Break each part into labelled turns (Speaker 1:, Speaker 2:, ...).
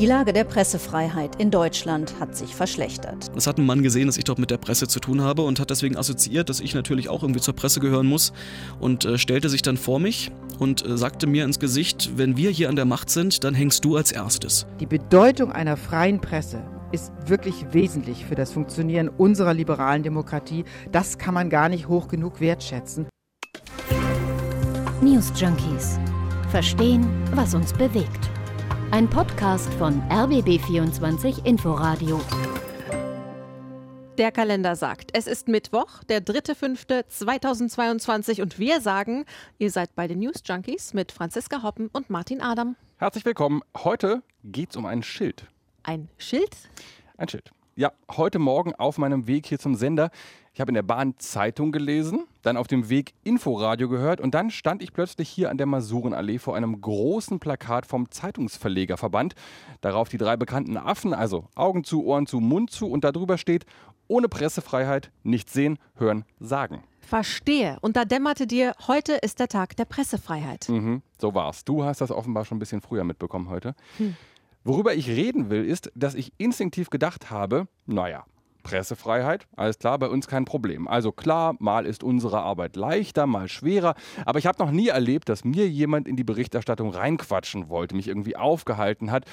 Speaker 1: Die Lage der Pressefreiheit in Deutschland hat sich verschlechtert.
Speaker 2: Es hat ein Mann gesehen, dass ich doch mit der Presse zu tun habe und hat deswegen assoziiert, dass ich natürlich auch irgendwie zur Presse gehören muss und äh, stellte sich dann vor mich und äh, sagte mir ins Gesicht, wenn wir hier an der Macht sind, dann hängst du als erstes.
Speaker 3: Die Bedeutung einer freien Presse ist wirklich wesentlich für das Funktionieren unserer liberalen Demokratie. Das kann man gar nicht hoch genug wertschätzen.
Speaker 1: News Junkies. Verstehen, was uns bewegt. Ein Podcast von RBB24 Inforadio.
Speaker 4: Der Kalender sagt, es ist Mittwoch, der 3.5.2022 und wir sagen, ihr seid bei den News Junkies mit Franziska Hoppen und Martin Adam.
Speaker 5: Herzlich willkommen. Heute geht es um ein Schild.
Speaker 4: Ein Schild?
Speaker 5: Ein Schild. Ja, heute Morgen auf meinem Weg hier zum Sender ich habe in der Bahn Zeitung gelesen, dann auf dem Weg Inforadio gehört und dann stand ich plötzlich hier an der Masurenallee vor einem großen Plakat vom Zeitungsverlegerverband. Darauf die drei bekannten Affen, also Augen zu, Ohren zu, Mund zu und darüber steht, ohne Pressefreiheit nicht sehen, hören, sagen.
Speaker 4: Verstehe. Und da dämmerte dir, heute ist der Tag der Pressefreiheit.
Speaker 5: Mhm, so war's. Du hast das offenbar schon ein bisschen früher mitbekommen heute. Hm. Worüber ich reden will, ist, dass ich instinktiv gedacht habe, naja, Pressefreiheit, alles klar, bei uns kein Problem. Also klar, mal ist unsere Arbeit leichter, mal schwerer, aber ich habe noch nie erlebt, dass mir jemand in die Berichterstattung reinquatschen wollte, mich irgendwie aufgehalten hat.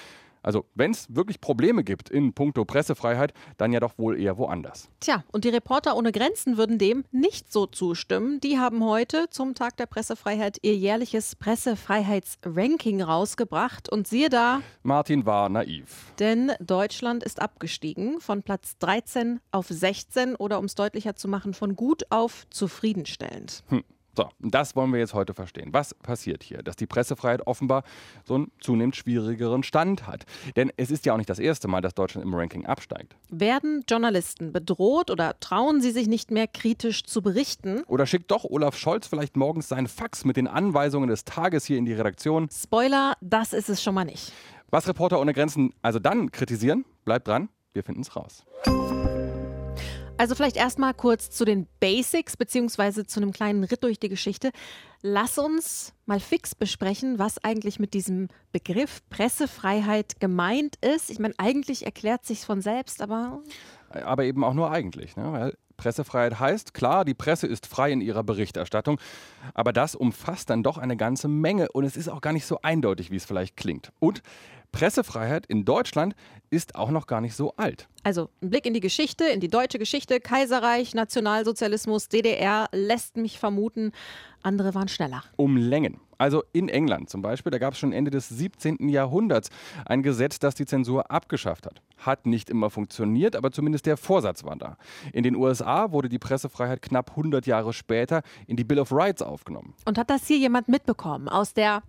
Speaker 5: Also, wenn es wirklich Probleme gibt in puncto Pressefreiheit, dann ja doch wohl eher woanders.
Speaker 4: Tja, und die Reporter ohne Grenzen würden dem nicht so zustimmen. Die haben heute zum Tag der Pressefreiheit ihr jährliches Pressefreiheitsranking rausgebracht. Und siehe da.
Speaker 5: Martin war naiv.
Speaker 4: Denn Deutschland ist abgestiegen von Platz 13 auf 16 oder um es deutlicher zu machen, von gut auf zufriedenstellend.
Speaker 5: Hm. So, das wollen wir jetzt heute verstehen. Was passiert hier? Dass die Pressefreiheit offenbar so einen zunehmend schwierigeren Stand hat. Denn es ist ja auch nicht das erste Mal, dass Deutschland im Ranking absteigt.
Speaker 4: Werden Journalisten bedroht oder trauen sie sich nicht mehr kritisch zu berichten?
Speaker 5: Oder schickt doch Olaf Scholz vielleicht morgens seinen Fax mit den Anweisungen des Tages hier in die Redaktion?
Speaker 4: Spoiler, das ist es schon mal nicht.
Speaker 5: Was Reporter ohne Grenzen also dann kritisieren, bleibt dran, wir finden es raus.
Speaker 4: Also vielleicht erstmal kurz zu den Basics beziehungsweise zu einem kleinen Ritt durch die Geschichte. Lass uns mal fix besprechen, was eigentlich mit diesem Begriff Pressefreiheit gemeint ist. Ich meine, eigentlich erklärt sich von selbst, aber
Speaker 5: aber eben auch nur eigentlich, ne? weil Pressefreiheit heißt, klar, die Presse ist frei in ihrer Berichterstattung, aber das umfasst dann doch eine ganze Menge und es ist auch gar nicht so eindeutig, wie es vielleicht klingt. Und Pressefreiheit in Deutschland ist auch noch gar nicht so alt.
Speaker 4: Also ein Blick in die Geschichte, in die deutsche Geschichte, Kaiserreich, Nationalsozialismus, DDR lässt mich vermuten, andere waren schneller.
Speaker 5: Um Längen. Also in England zum Beispiel, da gab es schon Ende des 17. Jahrhunderts ein Gesetz, das die Zensur abgeschafft hat. Hat nicht immer funktioniert, aber zumindest der Vorsatz war da. In den USA wurde die Pressefreiheit knapp 100 Jahre später in die Bill of Rights aufgenommen.
Speaker 4: Und hat das hier jemand mitbekommen aus der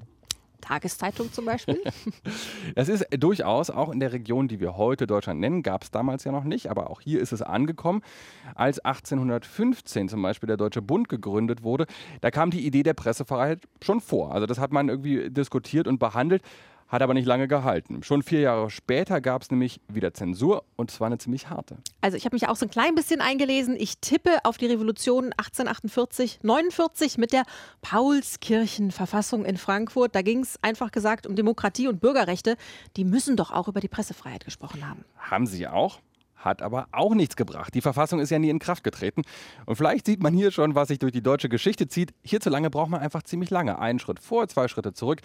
Speaker 4: Tageszeitung zum Beispiel?
Speaker 5: Es ist durchaus auch in der Region, die wir heute Deutschland nennen, gab es damals ja noch nicht, aber auch hier ist es angekommen. Als 1815 zum Beispiel der Deutsche Bund gegründet wurde, da kam die Idee der Pressefreiheit schon vor. Also das hat man irgendwie diskutiert und behandelt hat aber nicht lange gehalten. Schon vier Jahre später gab es nämlich wieder Zensur und zwar eine ziemlich harte.
Speaker 4: Also ich habe mich auch so ein klein bisschen eingelesen. Ich tippe auf die Revolution 1848, 49 mit der Paulskirchenverfassung in Frankfurt. Da ging es einfach gesagt um Demokratie und Bürgerrechte. Die müssen doch auch über die Pressefreiheit gesprochen haben.
Speaker 5: Haben sie auch? Hat aber auch nichts gebracht. Die Verfassung ist ja nie in Kraft getreten. Und vielleicht sieht man hier schon, was sich durch die deutsche Geschichte zieht. Hierzulande braucht man einfach ziemlich lange. Einen Schritt vor, zwei Schritte zurück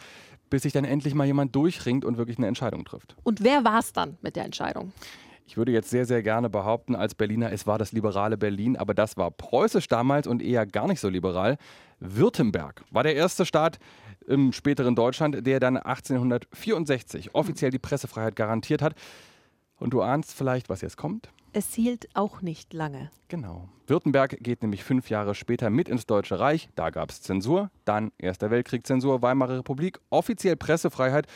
Speaker 5: bis sich dann endlich mal jemand durchringt und wirklich eine Entscheidung trifft.
Speaker 4: Und wer war es dann mit der Entscheidung?
Speaker 5: Ich würde jetzt sehr, sehr gerne behaupten, als Berliner, es war das liberale Berlin, aber das war preußisch damals und eher gar nicht so liberal. Württemberg war der erste Staat im späteren Deutschland, der dann 1864 offiziell die Pressefreiheit garantiert hat. Und du ahnst vielleicht, was jetzt kommt?
Speaker 4: Es hielt auch nicht lange.
Speaker 5: Genau. Württemberg geht nämlich fünf Jahre später mit ins Deutsche Reich. Da gab es Zensur, dann Erster Weltkrieg Zensur, Weimarer Republik, offiziell Pressefreiheit.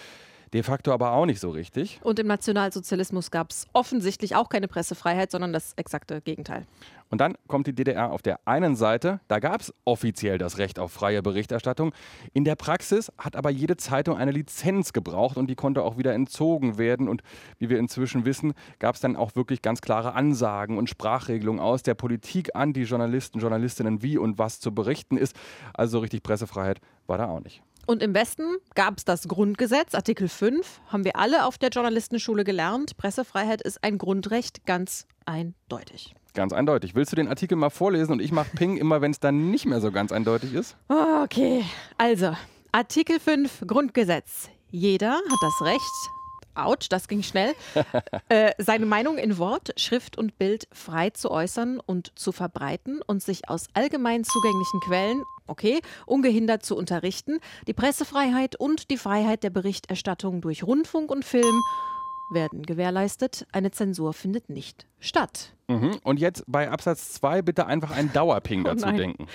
Speaker 5: De facto aber auch nicht so richtig.
Speaker 4: Und im Nationalsozialismus gab es offensichtlich auch keine Pressefreiheit, sondern das exakte Gegenteil.
Speaker 5: Und dann kommt die DDR auf der einen Seite, da gab es offiziell das Recht auf freie Berichterstattung. In der Praxis hat aber jede Zeitung eine Lizenz gebraucht und die konnte auch wieder entzogen werden. Und wie wir inzwischen wissen, gab es dann auch wirklich ganz klare Ansagen und Sprachregelungen aus der Politik an die Journalisten, Journalistinnen, wie und was zu berichten ist. Also so richtig Pressefreiheit war da auch nicht.
Speaker 4: Und im Westen gab es das Grundgesetz, Artikel 5, haben wir alle auf der Journalistenschule gelernt. Pressefreiheit ist ein Grundrecht, ganz eindeutig.
Speaker 5: Ganz eindeutig. Willst du den Artikel mal vorlesen und ich mache Ping immer, wenn es dann nicht mehr so ganz eindeutig ist?
Speaker 4: Okay, also Artikel 5 Grundgesetz. Jeder hat das Recht, ouch, das ging schnell, äh, seine Meinung in Wort, Schrift und Bild frei zu äußern und zu verbreiten und sich aus allgemein zugänglichen Quellen, okay, ungehindert zu unterrichten. Die Pressefreiheit und die Freiheit der Berichterstattung durch Rundfunk und Film werden gewährleistet. Eine Zensur findet nicht statt.
Speaker 5: Mhm. Und jetzt bei Absatz 2 bitte einfach ein Dauerping
Speaker 4: Oh
Speaker 5: dazu
Speaker 4: nein.
Speaker 5: denken.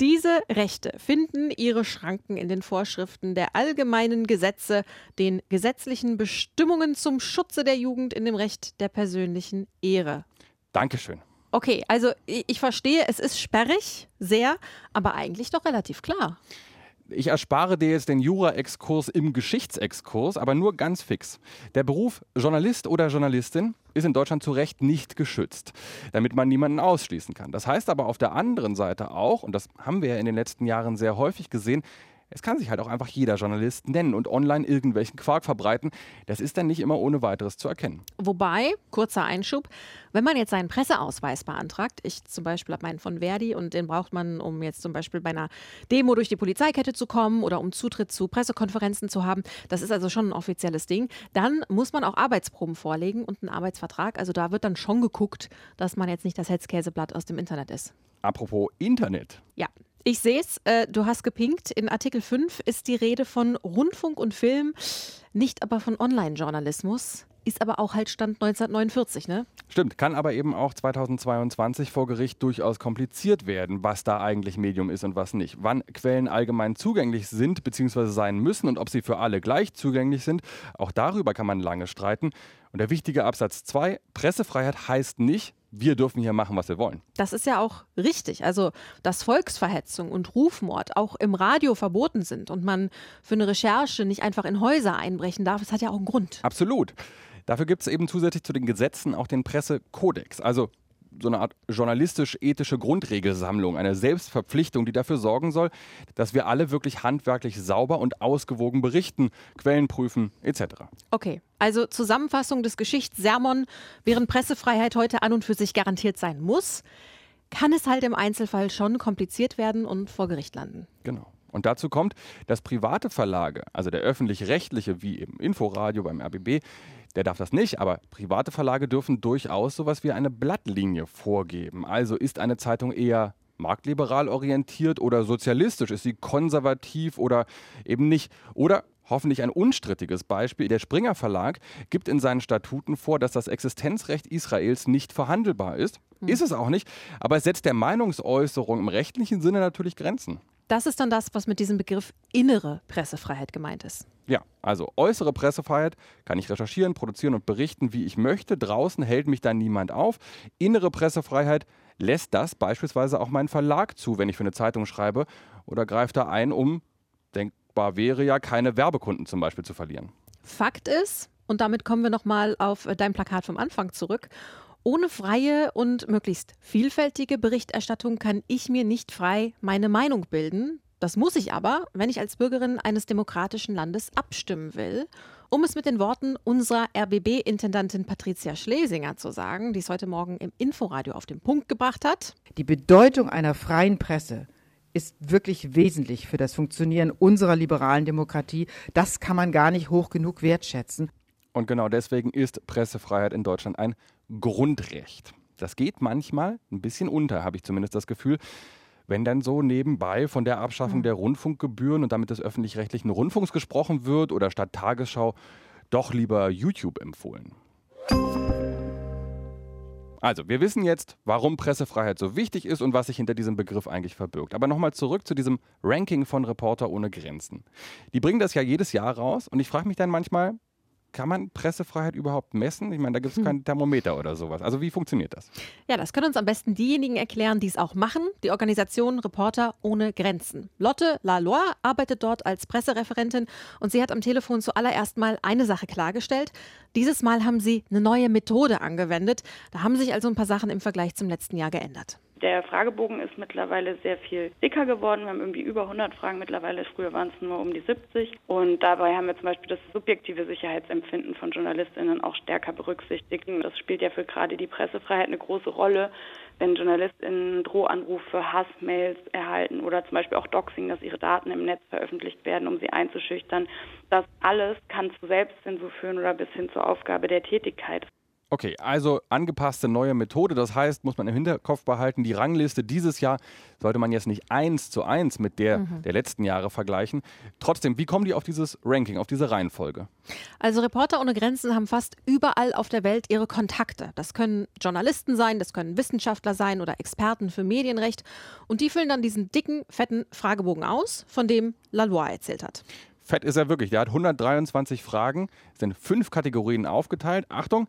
Speaker 4: Diese Rechte finden ihre Schranken in den Vorschriften der allgemeinen Gesetze, den gesetzlichen Bestimmungen zum Schutze der Jugend in dem Recht der persönlichen Ehre.
Speaker 5: Dankeschön.
Speaker 4: Okay, also ich, ich verstehe, es ist sperrig, sehr, aber eigentlich doch relativ klar.
Speaker 5: Ich erspare dir jetzt den Jura-Exkurs im Geschichtsexkurs, aber nur ganz fix. Der Beruf Journalist oder Journalistin ist in Deutschland zu Recht nicht geschützt, damit man niemanden ausschließen kann. Das heißt aber auf der anderen Seite auch, und das haben wir ja in den letzten Jahren sehr häufig gesehen, es kann sich halt auch einfach jeder Journalist nennen und online irgendwelchen Quark verbreiten. Das ist dann nicht immer ohne weiteres zu erkennen.
Speaker 4: Wobei, kurzer Einschub, wenn man jetzt seinen Presseausweis beantragt, ich zum Beispiel habe meinen von Verdi und den braucht man, um jetzt zum Beispiel bei einer Demo durch die Polizeikette zu kommen oder um Zutritt zu Pressekonferenzen zu haben, das ist also schon ein offizielles Ding, dann muss man auch Arbeitsproben vorlegen und einen Arbeitsvertrag. Also da wird dann schon geguckt, dass man jetzt nicht das Hetzkäseblatt aus dem Internet ist.
Speaker 5: Apropos Internet.
Speaker 4: Ja. Ich sehe es, äh, du hast gepinkt. In Artikel 5 ist die Rede von Rundfunk und Film, nicht aber von Online-Journalismus. Ist aber auch halt Stand 1949, ne?
Speaker 5: Stimmt, kann aber eben auch 2022 vor Gericht durchaus kompliziert werden, was da eigentlich Medium ist und was nicht. Wann Quellen allgemein zugänglich sind bzw. sein müssen und ob sie für alle gleich zugänglich sind, auch darüber kann man lange streiten. Und der wichtige Absatz 2, Pressefreiheit heißt nicht, wir dürfen hier machen, was wir wollen.
Speaker 4: Das ist ja auch richtig. Also, dass Volksverhetzung und Rufmord auch im Radio verboten sind und man für eine Recherche nicht einfach in Häuser einbrechen darf, das hat ja auch einen Grund.
Speaker 5: Absolut. Dafür gibt es eben zusätzlich zu den Gesetzen auch den Pressekodex. Also so eine Art journalistisch-ethische Grundregelsammlung, eine Selbstverpflichtung, die dafür sorgen soll, dass wir alle wirklich handwerklich sauber und ausgewogen berichten, Quellen prüfen etc.
Speaker 4: Okay, also Zusammenfassung des Geschichtssermon, während Pressefreiheit heute an und für sich garantiert sein muss, kann es halt im Einzelfall schon kompliziert werden und vor Gericht landen.
Speaker 5: Genau. Und dazu kommt, dass private Verlage, also der öffentlich-rechtliche wie eben Inforadio beim RBB, der darf das nicht, aber private Verlage dürfen durchaus sowas wie eine Blattlinie vorgeben. Also ist eine Zeitung eher marktliberal orientiert oder sozialistisch? Ist sie konservativ oder eben nicht? Oder hoffentlich ein unstrittiges Beispiel. Der Springer Verlag gibt in seinen Statuten vor, dass das Existenzrecht Israels nicht verhandelbar ist. Ist es auch nicht, aber es setzt der Meinungsäußerung im rechtlichen Sinne natürlich Grenzen.
Speaker 4: Das ist dann das, was mit diesem Begriff innere Pressefreiheit gemeint ist.
Speaker 5: Ja, also äußere Pressefreiheit kann ich recherchieren, produzieren und berichten, wie ich möchte. Draußen hält mich dann niemand auf. Innere Pressefreiheit lässt das beispielsweise auch mein Verlag zu, wenn ich für eine Zeitung schreibe oder greift da ein, um, denkbar wäre ja, keine Werbekunden zum Beispiel zu verlieren.
Speaker 4: Fakt ist, und damit kommen wir nochmal auf äh, dein Plakat vom Anfang zurück, ohne freie und möglichst vielfältige Berichterstattung kann ich mir nicht frei meine Meinung bilden. Das muss ich aber, wenn ich als Bürgerin eines demokratischen Landes abstimmen will. Um es mit den Worten unserer RBB-Intendantin Patricia Schlesinger zu sagen, die es heute Morgen im Inforadio auf den Punkt gebracht hat.
Speaker 3: Die Bedeutung einer freien Presse ist wirklich wesentlich für das Funktionieren unserer liberalen Demokratie. Das kann man gar nicht hoch genug wertschätzen.
Speaker 5: Und genau deswegen ist Pressefreiheit in Deutschland ein Grundrecht. Das geht manchmal ein bisschen unter, habe ich zumindest das Gefühl, wenn dann so nebenbei von der Abschaffung der Rundfunkgebühren und damit des öffentlich-rechtlichen Rundfunks gesprochen wird oder statt Tagesschau doch lieber YouTube empfohlen. Also, wir wissen jetzt, warum Pressefreiheit so wichtig ist und was sich hinter diesem Begriff eigentlich verbirgt. Aber nochmal zurück zu diesem Ranking von Reporter ohne Grenzen. Die bringen das ja jedes Jahr raus und ich frage mich dann manchmal, kann man Pressefreiheit überhaupt messen? Ich meine, da gibt es kein Thermometer oder sowas. Also wie funktioniert das?
Speaker 4: Ja, das können uns am besten diejenigen erklären, die es auch machen. Die Organisation Reporter ohne Grenzen. Lotte Laloy arbeitet dort als Pressereferentin und sie hat am Telefon zuallererst mal eine Sache klargestellt. Dieses Mal haben sie eine neue Methode angewendet. Da haben sich also ein paar Sachen im Vergleich zum letzten Jahr geändert.
Speaker 6: Der Fragebogen ist mittlerweile sehr viel dicker geworden. Wir haben irgendwie über 100 Fragen mittlerweile. Früher waren es nur um die 70. Und dabei haben wir zum Beispiel das subjektive Sicherheitsempfinden von JournalistInnen auch stärker berücksichtigt. Das spielt ja für gerade die Pressefreiheit eine große Rolle, wenn JournalistInnen Drohanrufe, Hassmails erhalten oder zum Beispiel auch Doxing, dass ihre Daten im Netz veröffentlicht werden, um sie einzuschüchtern. Das alles kann zu Selbstzensur führen oder bis hin zur Aufgabe der Tätigkeit.
Speaker 5: Okay, also angepasste neue Methode. Das heißt, muss man im Hinterkopf behalten, die Rangliste dieses Jahr sollte man jetzt nicht eins zu eins mit der mhm. der letzten Jahre vergleichen. Trotzdem, wie kommen die auf dieses Ranking, auf diese Reihenfolge?
Speaker 4: Also Reporter ohne Grenzen haben fast überall auf der Welt ihre Kontakte. Das können Journalisten sein, das können Wissenschaftler sein oder Experten für Medienrecht. Und die füllen dann diesen dicken, fetten Fragebogen aus, von dem Lalois erzählt hat.
Speaker 5: Fett ist er wirklich. Der hat 123 Fragen, sind fünf Kategorien aufgeteilt. Achtung!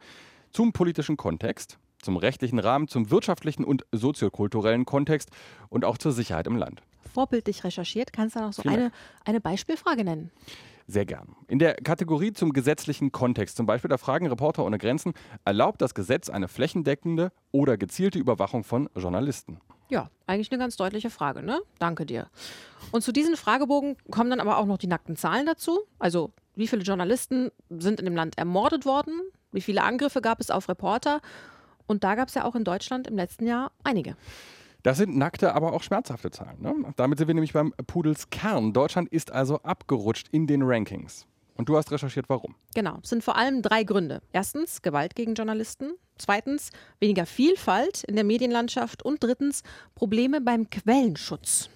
Speaker 5: Zum politischen Kontext, zum rechtlichen Rahmen, zum wirtschaftlichen und soziokulturellen Kontext und auch zur Sicherheit im Land.
Speaker 4: Vorbildlich recherchiert, kannst du noch so eine, eine Beispielfrage nennen?
Speaker 5: Sehr gern. In der Kategorie zum gesetzlichen Kontext, zum Beispiel, da fragen Reporter ohne Grenzen, erlaubt das Gesetz eine flächendeckende oder gezielte Überwachung von Journalisten?
Speaker 4: Ja, eigentlich eine ganz deutliche Frage, ne? Danke dir. Und zu diesen Fragebogen kommen dann aber auch noch die nackten Zahlen dazu. Also, wie viele Journalisten sind in dem Land ermordet worden? Wie viele Angriffe gab es auf Reporter? Und da gab es ja auch in Deutschland im letzten Jahr einige.
Speaker 5: Das sind nackte, aber auch schmerzhafte Zahlen. Ne? Damit sind wir nämlich beim Pudels Kern. Deutschland ist also abgerutscht in den Rankings. Und du hast recherchiert, warum?
Speaker 4: Genau, es sind vor allem drei Gründe. Erstens Gewalt gegen Journalisten, zweitens weniger Vielfalt in der Medienlandschaft und drittens Probleme beim Quellenschutz.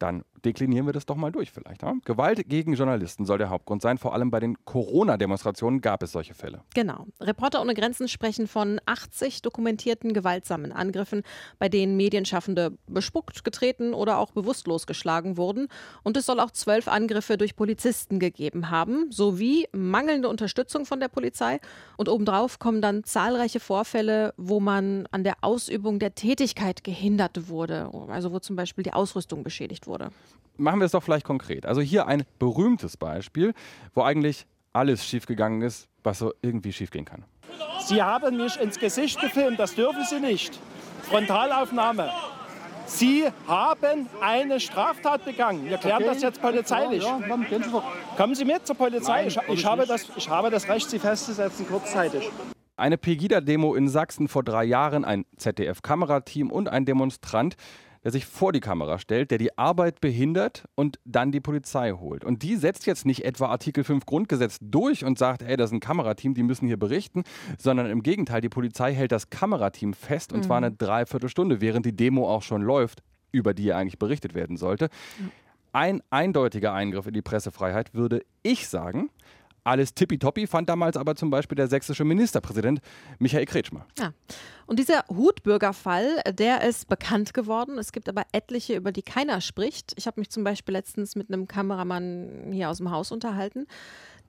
Speaker 5: Dann deklinieren wir das doch mal durch vielleicht. Ja? Gewalt gegen Journalisten soll der Hauptgrund sein. Vor allem bei den Corona-Demonstrationen gab es solche Fälle.
Speaker 4: Genau. Reporter ohne Grenzen sprechen von 80 dokumentierten gewaltsamen Angriffen, bei denen Medienschaffende bespuckt, getreten oder auch bewusstlos geschlagen wurden. Und es soll auch zwölf Angriffe durch Polizisten gegeben haben, sowie mangelnde Unterstützung von der Polizei. Und obendrauf kommen dann zahlreiche Vorfälle, wo man an der Ausübung der Tätigkeit gehindert wurde. Also wo zum Beispiel die Ausrüstung beschädigt wurde
Speaker 5: machen wir es doch vielleicht konkret. Also hier ein berühmtes Beispiel, wo eigentlich alles schiefgegangen ist, was so irgendwie schiefgehen kann.
Speaker 7: Sie haben mich ins Gesicht gefilmt, das dürfen Sie nicht. Frontalaufnahme. Sie haben eine Straftat begangen. Wir klären okay. das jetzt polizeilich. Ja, ja, Kommen Sie mit zur Polizei. Nein, ich, ich, habe das, ich habe das Recht, Sie festzusetzen, kurzzeitig.
Speaker 5: Eine Pegida-Demo in Sachsen vor drei Jahren, ein ZDF-Kamerateam und ein Demonstrant der sich vor die Kamera stellt, der die Arbeit behindert und dann die Polizei holt. Und die setzt jetzt nicht etwa Artikel 5 Grundgesetz durch und sagt, ey, das ist ein Kamerateam, die müssen hier berichten, sondern im Gegenteil, die Polizei hält das Kamerateam fest und mhm. zwar eine Dreiviertelstunde, während die Demo auch schon läuft, über die ja eigentlich berichtet werden sollte. Ein eindeutiger Eingriff in die Pressefreiheit würde ich sagen, alles tippitoppi fand damals aber zum Beispiel der sächsische Ministerpräsident Michael Kretschmer.
Speaker 4: Ja. Und dieser Hutbürgerfall, der ist bekannt geworden. Es gibt aber etliche, über die keiner spricht. Ich habe mich zum Beispiel letztens mit einem Kameramann hier aus dem Haus unterhalten.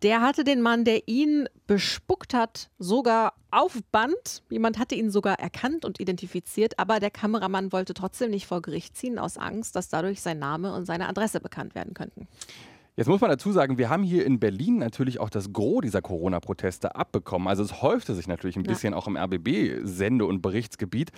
Speaker 4: Der hatte den Mann, der ihn bespuckt hat, sogar auf Band. Jemand hatte ihn sogar erkannt und identifiziert, aber der Kameramann wollte trotzdem nicht vor Gericht ziehen, aus Angst, dass dadurch sein Name und seine Adresse bekannt werden könnten.
Speaker 5: Jetzt muss man dazu sagen, wir haben hier in Berlin natürlich auch das Gros dieser Corona-Proteste abbekommen. Also es häufte sich natürlich ein bisschen ja. auch im RBB-Sende- und Berichtsgebiet.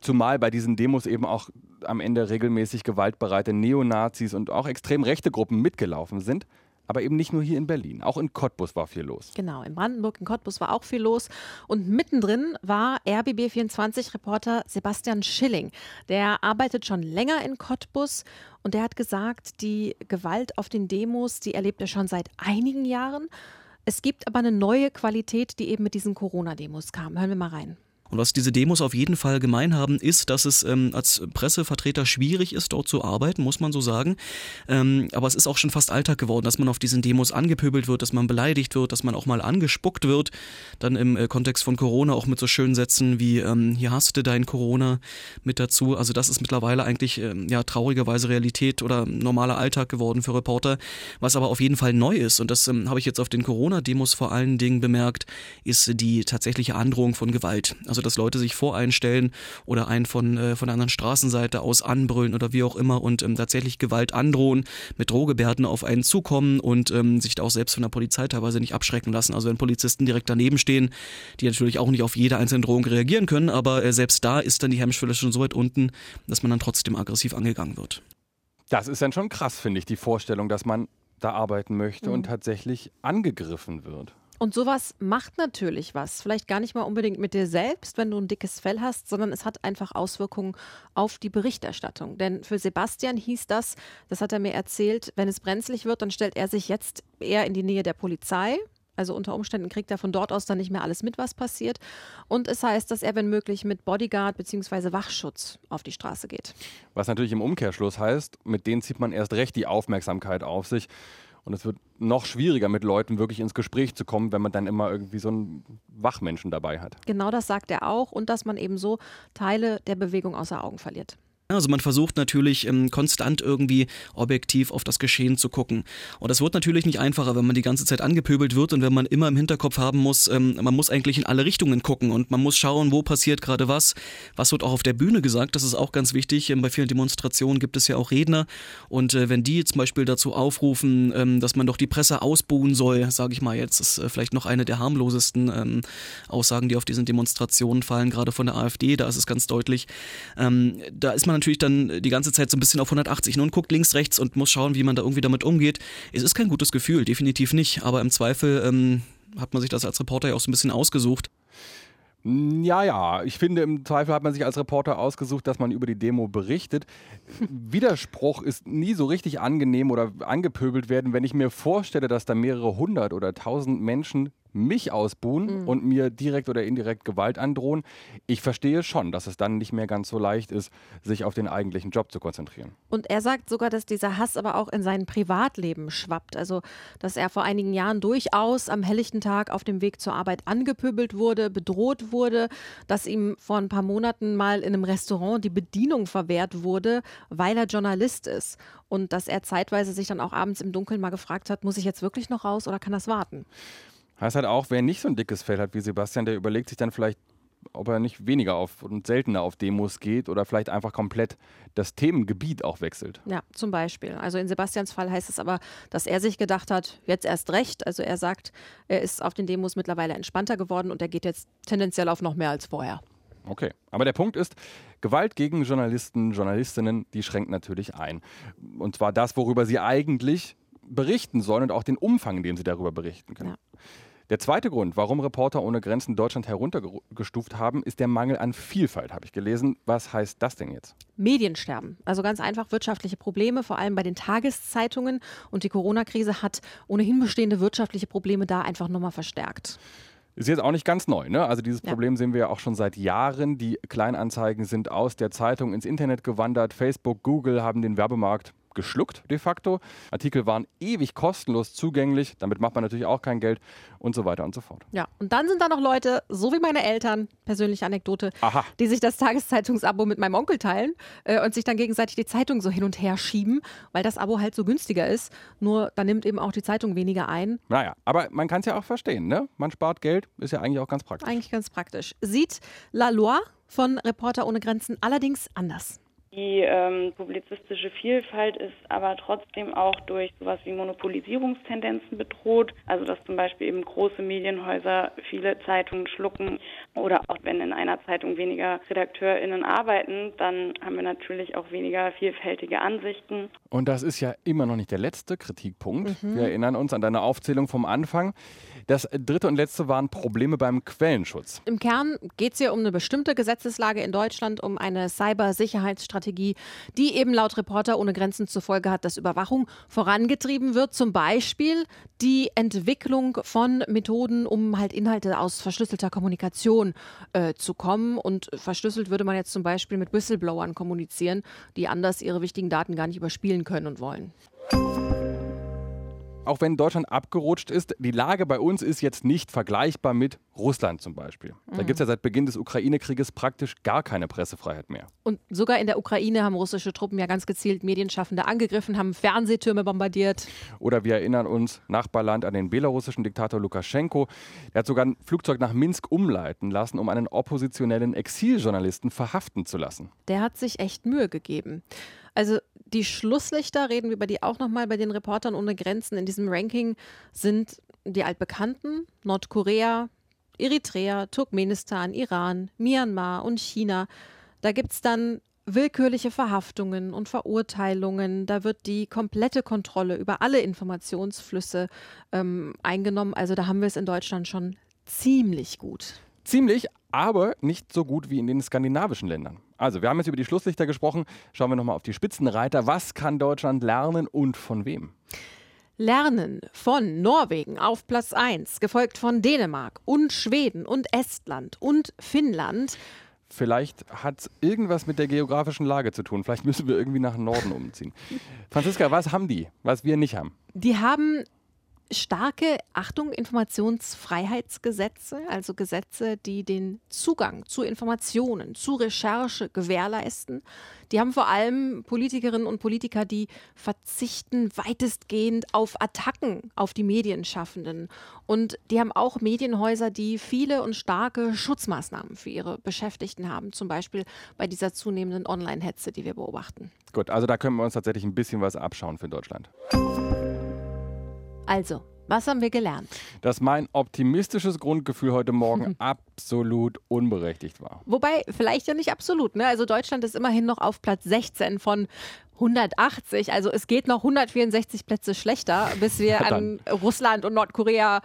Speaker 5: Zumal bei diesen Demos eben auch am Ende regelmäßig gewaltbereite Neonazis und auch extrem rechte Gruppen mitgelaufen sind. Aber eben nicht nur hier in Berlin. Auch in Cottbus war viel los.
Speaker 4: Genau, in Brandenburg, in Cottbus war auch viel los. Und mittendrin war RBB24-Reporter Sebastian Schilling. Der arbeitet schon länger in Cottbus und der hat gesagt, die Gewalt auf den Demos, die erlebt er schon seit einigen Jahren. Es gibt aber eine neue Qualität, die eben mit diesen Corona-Demos kam. Hören wir mal rein.
Speaker 2: Und was diese Demos auf jeden Fall gemein haben, ist, dass es ähm, als Pressevertreter schwierig ist, dort zu arbeiten, muss man so sagen. Ähm, aber es ist auch schon fast Alltag geworden, dass man auf diesen Demos angepöbelt wird, dass man beleidigt wird, dass man auch mal angespuckt wird. Dann im äh, Kontext von Corona auch mit so schönen Sätzen wie ähm, hier hast du dein Corona mit dazu. Also das ist mittlerweile eigentlich ähm, ja traurigerweise Realität oder normaler Alltag geworden für Reporter. Was aber auf jeden Fall neu ist, und das ähm, habe ich jetzt auf den Corona-Demos vor allen Dingen bemerkt, ist die tatsächliche Androhung von Gewalt. Also Also dass Leute sich voreinstellen oder einen von, äh, von der anderen Straßenseite aus anbrüllen oder wie auch immer und ähm, tatsächlich Gewalt androhen, mit Drohgebärden auf einen zukommen und ähm, sich da auch selbst von der Polizei teilweise nicht abschrecken lassen. Also wenn Polizisten direkt daneben stehen, die natürlich auch nicht auf jede einzelne Drohung reagieren können, aber äh, selbst da ist dann die Hemmschwelle schon so weit unten, dass man dann trotzdem aggressiv angegangen wird.
Speaker 5: Das ist dann schon krass, finde ich, die Vorstellung, dass man da arbeiten möchte mhm. und tatsächlich angegriffen wird.
Speaker 4: Und sowas macht natürlich was. Vielleicht gar nicht mal unbedingt mit dir selbst, wenn du ein dickes Fell hast, sondern es hat einfach Auswirkungen auf die Berichterstattung. Denn für Sebastian hieß das, das hat er mir erzählt, wenn es brenzlig wird, dann stellt er sich jetzt eher in die Nähe der Polizei. Also unter Umständen kriegt er von dort aus dann nicht mehr alles mit, was passiert. Und es heißt, dass er, wenn möglich, mit Bodyguard bzw. Wachschutz auf die Straße geht.
Speaker 5: Was natürlich im Umkehrschluss heißt, mit denen zieht man erst recht die Aufmerksamkeit auf sich. Und es wird noch schwieriger, mit Leuten wirklich ins Gespräch zu kommen, wenn man dann immer irgendwie so einen Wachmenschen dabei hat.
Speaker 4: Genau das sagt er auch und dass man eben so Teile der Bewegung außer Augen verliert.
Speaker 2: Also man versucht natürlich ähm, konstant irgendwie objektiv auf das Geschehen zu gucken. Und das wird natürlich nicht einfacher, wenn man die ganze Zeit angepöbelt wird und wenn man immer im Hinterkopf haben muss, ähm, man muss eigentlich in alle Richtungen gucken und man muss schauen, wo passiert gerade was. Was wird auch auf der Bühne gesagt, das ist auch ganz wichtig. Ähm, bei vielen Demonstrationen gibt es ja auch Redner und äh, wenn die zum Beispiel dazu aufrufen, ähm, dass man doch die Presse ausbuhen soll, sage ich mal jetzt, ist äh, vielleicht noch eine der harmlosesten ähm, Aussagen, die auf diesen Demonstrationen fallen, gerade von der AfD, da ist es ganz deutlich. Ähm, da ist man natürlich dann die ganze Zeit so ein bisschen auf 180 ne, und guckt links, rechts und muss schauen, wie man da irgendwie damit umgeht. Es ist kein gutes Gefühl, definitiv nicht, aber im Zweifel ähm, hat man sich das als Reporter ja auch so ein bisschen ausgesucht.
Speaker 5: Ja, ja, ich finde, im Zweifel hat man sich als Reporter ausgesucht, dass man über die Demo berichtet. Widerspruch ist nie so richtig angenehm oder angepöbelt werden, wenn ich mir vorstelle, dass da mehrere hundert oder tausend Menschen mich ausbuhen mhm. und mir direkt oder indirekt Gewalt androhen. Ich verstehe schon, dass es dann nicht mehr ganz so leicht ist, sich auf den eigentlichen Job zu konzentrieren.
Speaker 4: Und er sagt sogar, dass dieser Hass aber auch in sein Privatleben schwappt. Also, dass er vor einigen Jahren durchaus am helllichten Tag auf dem Weg zur Arbeit angepöbelt wurde, bedroht wurde, dass ihm vor ein paar Monaten mal in einem Restaurant die Bedienung verwehrt wurde, weil er Journalist ist. Und dass er zeitweise sich dann auch abends im Dunkeln mal gefragt hat, muss ich jetzt wirklich noch raus oder kann das warten?
Speaker 5: Heißt halt auch, wer nicht so ein dickes Fell hat wie Sebastian, der überlegt sich dann vielleicht, ob er nicht weniger auf und seltener auf Demos geht oder vielleicht einfach komplett das Themengebiet auch wechselt.
Speaker 4: Ja, zum Beispiel. Also in Sebastians Fall heißt es aber, dass er sich gedacht hat, jetzt erst recht. Also er sagt, er ist auf den Demos mittlerweile entspannter geworden und er geht jetzt tendenziell auf noch mehr als vorher.
Speaker 5: Okay, aber der Punkt ist, Gewalt gegen Journalisten, Journalistinnen, die schränkt natürlich ein. Und zwar das, worüber sie eigentlich berichten sollen und auch den Umfang, in dem sie darüber berichten können. Ja. Der zweite Grund, warum Reporter ohne Grenzen Deutschland heruntergestuft haben, ist der Mangel an Vielfalt, habe ich gelesen. Was heißt das denn jetzt?
Speaker 4: Mediensterben. Also ganz einfach wirtschaftliche Probleme, vor allem bei den Tageszeitungen. Und die Corona-Krise hat ohnehin bestehende wirtschaftliche Probleme da einfach nochmal verstärkt.
Speaker 5: Ist jetzt auch nicht ganz neu. Ne? Also dieses Problem ja. sehen wir ja auch schon seit Jahren. Die Kleinanzeigen sind aus der Zeitung ins Internet gewandert. Facebook, Google haben den Werbemarkt geschluckt de facto. Artikel waren ewig kostenlos zugänglich, damit macht man natürlich auch kein Geld und so weiter und so fort.
Speaker 4: Ja, und dann sind da noch Leute, so wie meine Eltern, persönliche Anekdote,
Speaker 5: Aha.
Speaker 4: die sich das Tageszeitungsabo mit meinem Onkel teilen äh, und sich dann gegenseitig die Zeitung so hin und her schieben, weil das Abo halt so günstiger ist. Nur da nimmt eben auch die Zeitung weniger ein.
Speaker 5: Naja, aber man kann es ja auch verstehen, ne? Man spart Geld, ist ja eigentlich auch ganz praktisch.
Speaker 4: Eigentlich ganz praktisch. Sieht La Loi von Reporter ohne Grenzen allerdings anders.
Speaker 6: Die ähm, publizistische Vielfalt ist aber trotzdem auch durch sowas wie Monopolisierungstendenzen bedroht. Also dass zum Beispiel eben große Medienhäuser viele Zeitungen schlucken oder auch wenn in einer Zeitung weniger RedakteurInnen arbeiten, dann haben wir natürlich auch weniger vielfältige Ansichten.
Speaker 5: Und das ist ja immer noch nicht der letzte Kritikpunkt. Mhm. Wir erinnern uns an deine Aufzählung vom Anfang. Das dritte und letzte waren Probleme beim Quellenschutz.
Speaker 4: Im Kern geht es hier um eine bestimmte Gesetzeslage in Deutschland, um eine Cybersicherheitsstrategie, die eben laut Reporter ohne Grenzen zur Folge hat, dass Überwachung vorangetrieben wird. Zum Beispiel die Entwicklung von Methoden, um halt Inhalte aus verschlüsselter Kommunikation äh, zu kommen. Und verschlüsselt würde man jetzt zum Beispiel mit Whistleblowern kommunizieren, die anders ihre wichtigen Daten gar nicht überspielen können und wollen.
Speaker 5: Auch wenn Deutschland abgerutscht ist, die Lage bei uns ist jetzt nicht vergleichbar mit Russland zum Beispiel. Da gibt es ja seit Beginn des Ukraine-Krieges praktisch gar keine Pressefreiheit mehr.
Speaker 4: Und sogar in der Ukraine haben russische Truppen ja ganz gezielt Medienschaffende angegriffen, haben Fernsehtürme bombardiert.
Speaker 5: Oder wir erinnern uns, Nachbarland, an den belarussischen Diktator Lukaschenko. Der hat sogar ein Flugzeug nach Minsk umleiten lassen, um einen oppositionellen Exiljournalisten verhaften zu lassen.
Speaker 4: Der hat sich echt Mühe gegeben. Also die Schlusslichter, reden wir über die auch nochmal bei den Reportern ohne Grenzen in diesem Ranking, sind die Altbekannten, Nordkorea, Eritrea, Turkmenistan, Iran, Myanmar und China. Da gibt es dann willkürliche Verhaftungen und Verurteilungen. Da wird die komplette Kontrolle über alle Informationsflüsse ähm, eingenommen. Also da haben wir es in Deutschland schon ziemlich gut.
Speaker 5: Ziemlich, aber nicht so gut wie in den skandinavischen Ländern. Also, wir haben jetzt über die Schlusslichter gesprochen. Schauen wir nochmal auf die Spitzenreiter. Was kann Deutschland lernen und von wem?
Speaker 4: Lernen von Norwegen auf Platz 1, gefolgt von Dänemark und Schweden und Estland und Finnland.
Speaker 5: Vielleicht hat es irgendwas mit der geografischen Lage zu tun. Vielleicht müssen wir irgendwie nach Norden umziehen. Franziska, was haben die, was wir nicht haben?
Speaker 4: Die haben starke, Achtung, Informationsfreiheitsgesetze, also Gesetze, die den Zugang zu Informationen, zu Recherche gewährleisten. Die haben vor allem Politikerinnen und Politiker, die verzichten weitestgehend auf Attacken auf die Medienschaffenden. Und die haben auch Medienhäuser, die viele und starke Schutzmaßnahmen für ihre Beschäftigten haben, zum Beispiel bei dieser zunehmenden Online-Hetze, die wir beobachten.
Speaker 5: Gut, also da können wir uns tatsächlich ein bisschen was abschauen für Deutschland.
Speaker 4: Also, was haben wir gelernt?
Speaker 5: Dass mein optimistisches Grundgefühl heute Morgen absolut unberechtigt war.
Speaker 4: Wobei, vielleicht ja nicht absolut. Ne? Also Deutschland ist immerhin noch auf Platz 16 von 180. Also es geht noch 164 Plätze schlechter, bis wir an Russland und Nordkorea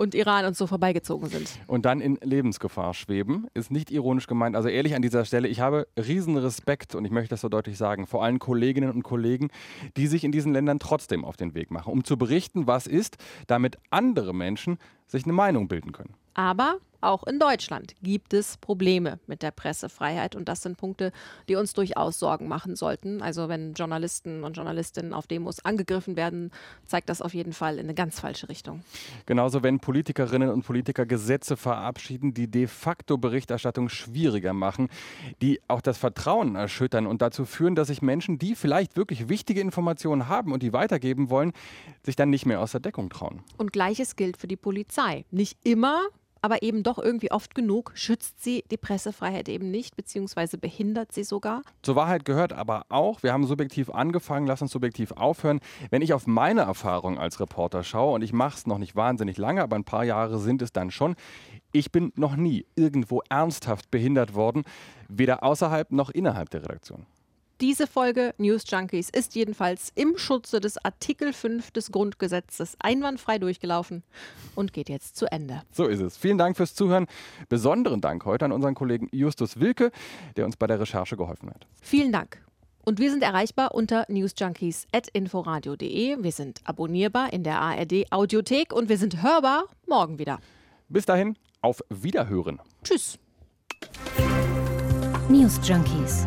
Speaker 4: und Iran und so vorbeigezogen sind.
Speaker 5: Und dann in Lebensgefahr schweben, ist nicht ironisch gemeint. Also ehrlich an dieser Stelle, ich habe riesen Respekt und ich möchte das so deutlich sagen, vor allen Kolleginnen und Kollegen, die sich in diesen Ländern trotzdem auf den Weg machen, um zu berichten, was ist, damit andere Menschen sich eine Meinung bilden können.
Speaker 4: Aber auch in Deutschland gibt es Probleme mit der Pressefreiheit und das sind Punkte, die uns durchaus Sorgen machen sollten. Also wenn Journalisten und Journalistinnen auf Demos angegriffen werden, zeigt das auf jeden Fall in eine ganz falsche Richtung.
Speaker 5: Genauso wenn Politikerinnen und Politiker Gesetze verabschieden, die de facto Berichterstattung schwieriger machen, die auch das Vertrauen erschüttern und dazu führen, dass sich Menschen, die vielleicht wirklich wichtige Informationen haben und die weitergeben wollen, sich dann nicht mehr aus der Deckung trauen.
Speaker 4: Und gleiches gilt für die Polizei. Nicht immer aber eben doch irgendwie oft genug schützt sie die Pressefreiheit eben nicht, beziehungsweise behindert sie sogar.
Speaker 5: Zur Wahrheit gehört aber auch, wir haben subjektiv angefangen, lass uns subjektiv aufhören. Wenn ich auf meine Erfahrung als Reporter schaue, und ich mache es noch nicht wahnsinnig lange, aber ein paar Jahre sind es dann schon, ich bin noch nie irgendwo ernsthaft behindert worden, weder außerhalb noch innerhalb der Redaktion.
Speaker 4: Diese Folge News Junkies ist jedenfalls im Schutze des Artikel 5 des Grundgesetzes einwandfrei durchgelaufen und geht jetzt zu Ende.
Speaker 5: So ist es. Vielen Dank fürs Zuhören. Besonderen Dank heute an unseren Kollegen Justus Wilke, der uns bei der Recherche geholfen hat.
Speaker 4: Vielen Dank. Und wir sind erreichbar unter newsjunkies.inforadio.de. Wir sind abonnierbar in der ARD Audiothek und wir sind hörbar morgen wieder.
Speaker 5: Bis dahin, auf Wiederhören.
Speaker 4: Tschüss.
Speaker 1: News Junkies.